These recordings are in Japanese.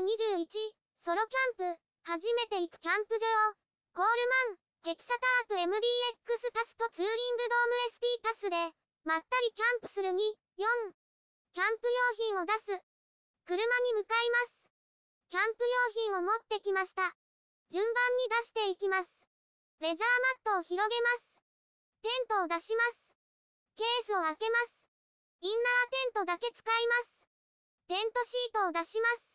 21、ソロキャンプ、初めて行くキャンプ場、コールマン、ヘキサタープ MDX タスとツーリングドーム ST タスで、まったりキャンプする2、4、キャンプ用品を出す。車に向かいます。キャンプ用品を持ってきました。順番に出していきます。レジャーマットを広げます。テントを出します。ケースを開けます。インナーテントだけ使います。テントシートを出します。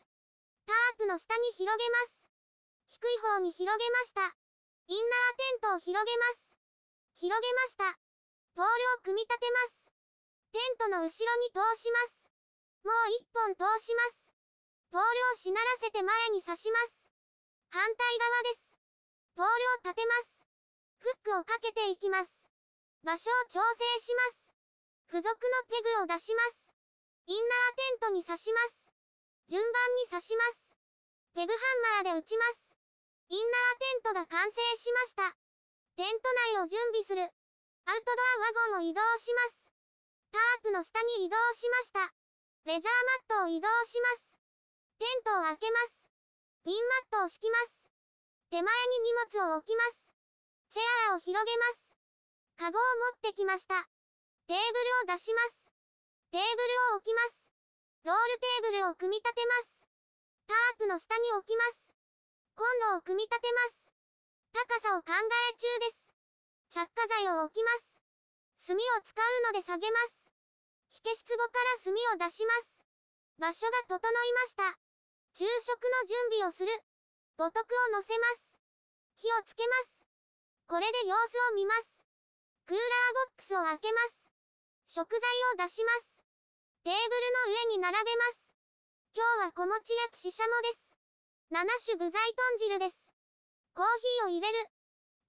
タープの下に広げます。低い方に広げました。インナーテントを広げます。広げました。ポールを組み立てます。テントの後ろに通します。もう一本通します。ポールをしならせて前に刺します。反対側です。ポールを立てます。フックをかけていきます。場所を調整します。付属のペグを出します。インナーテントに刺します。順番に刺します。ペグハンマーで打ちます。インナーテントが完成しました。テント内を準備する。アウトドアワゴンを移動します。タープの下に移動しました。レジャーマットを移動します。テントを開けます。ピンマットを敷きます。手前に荷物を置きます。チェアを広げます。カゴを持ってきました。テーブルを出します。テーブルを置きます。ロールテーブルを組み立てます。タープの下に置きます。コンロを組み立てます。高さを考え中です。着火剤を置きます。炭を使うので下げます。火消し壺から炭を出します。場所が整いました。昼食の準備をする。五徳を乗せます。火をつけます。これで様子を見ます。クーラーボックスを開けます。食材を出します。テーブルの上に並べます。今日は小餅焼きししゃもです。7種具材豚汁です。コーヒーを入れる。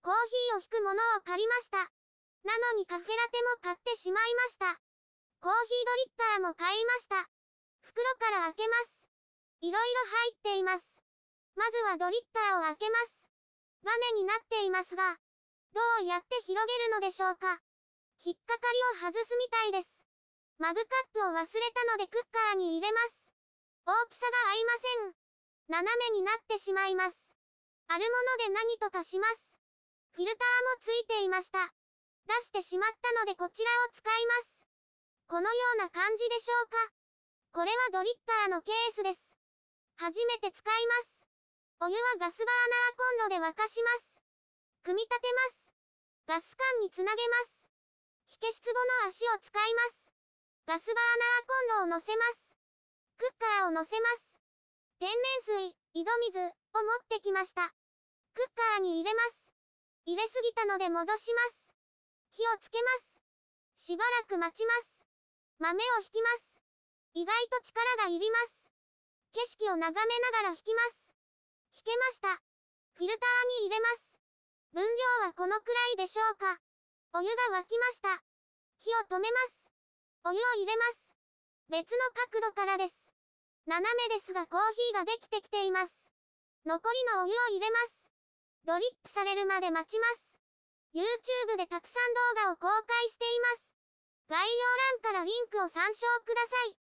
コーヒーを引くものを借りました。なのにカフェラテも買ってしまいました。コーヒードリッパーも買いました。袋から開けます。いろいろ入っています。まずはドリッパーを開けます。バネになっていますが、どうやって広げるのでしょうか。引っかかりを外すみたいです。マグカップを忘れたのでクッカーに入れます。大きさが合いません。斜めになってしまいます。あるもので何とかします。フィルターもついていました。出してしまったのでこちらを使います。このような感じでしょうか。これはドリッパーのケースです。初めて使います。お湯はガスバーナーコンロで沸かします。組み立てます。ガス管につなげます。火消し壺の足を使います。ガスバーナーコンロを乗せます。クッカーを乗せます。天然水、井戸水を持ってきました。クッカーに入れます。入れすぎたので戻します。火をつけます。しばらく待ちます。豆を引きます。意外と力がいります。景色を眺めながら引きます。引けました。フィルターに入れます。分量はこのくらいでしょうか。お湯が沸きました。火を止めます。お湯を入れます。別の角度からです。斜めですがコーヒーができてきています。残りのお湯を入れます。ドリップされるまで待ちます。YouTube でたくさん動画を公開しています。概要欄からリンクを参照ください。